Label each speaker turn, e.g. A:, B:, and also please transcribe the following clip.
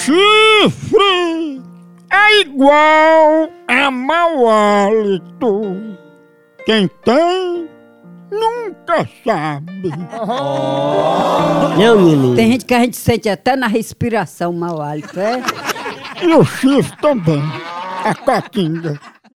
A: chifre é igual a mau hálito. Quem tem, nunca sabe.
B: Não, menino.
C: Tem gente que a gente sente até na respiração mau hálito, é?
A: E o chifre também. A catinga.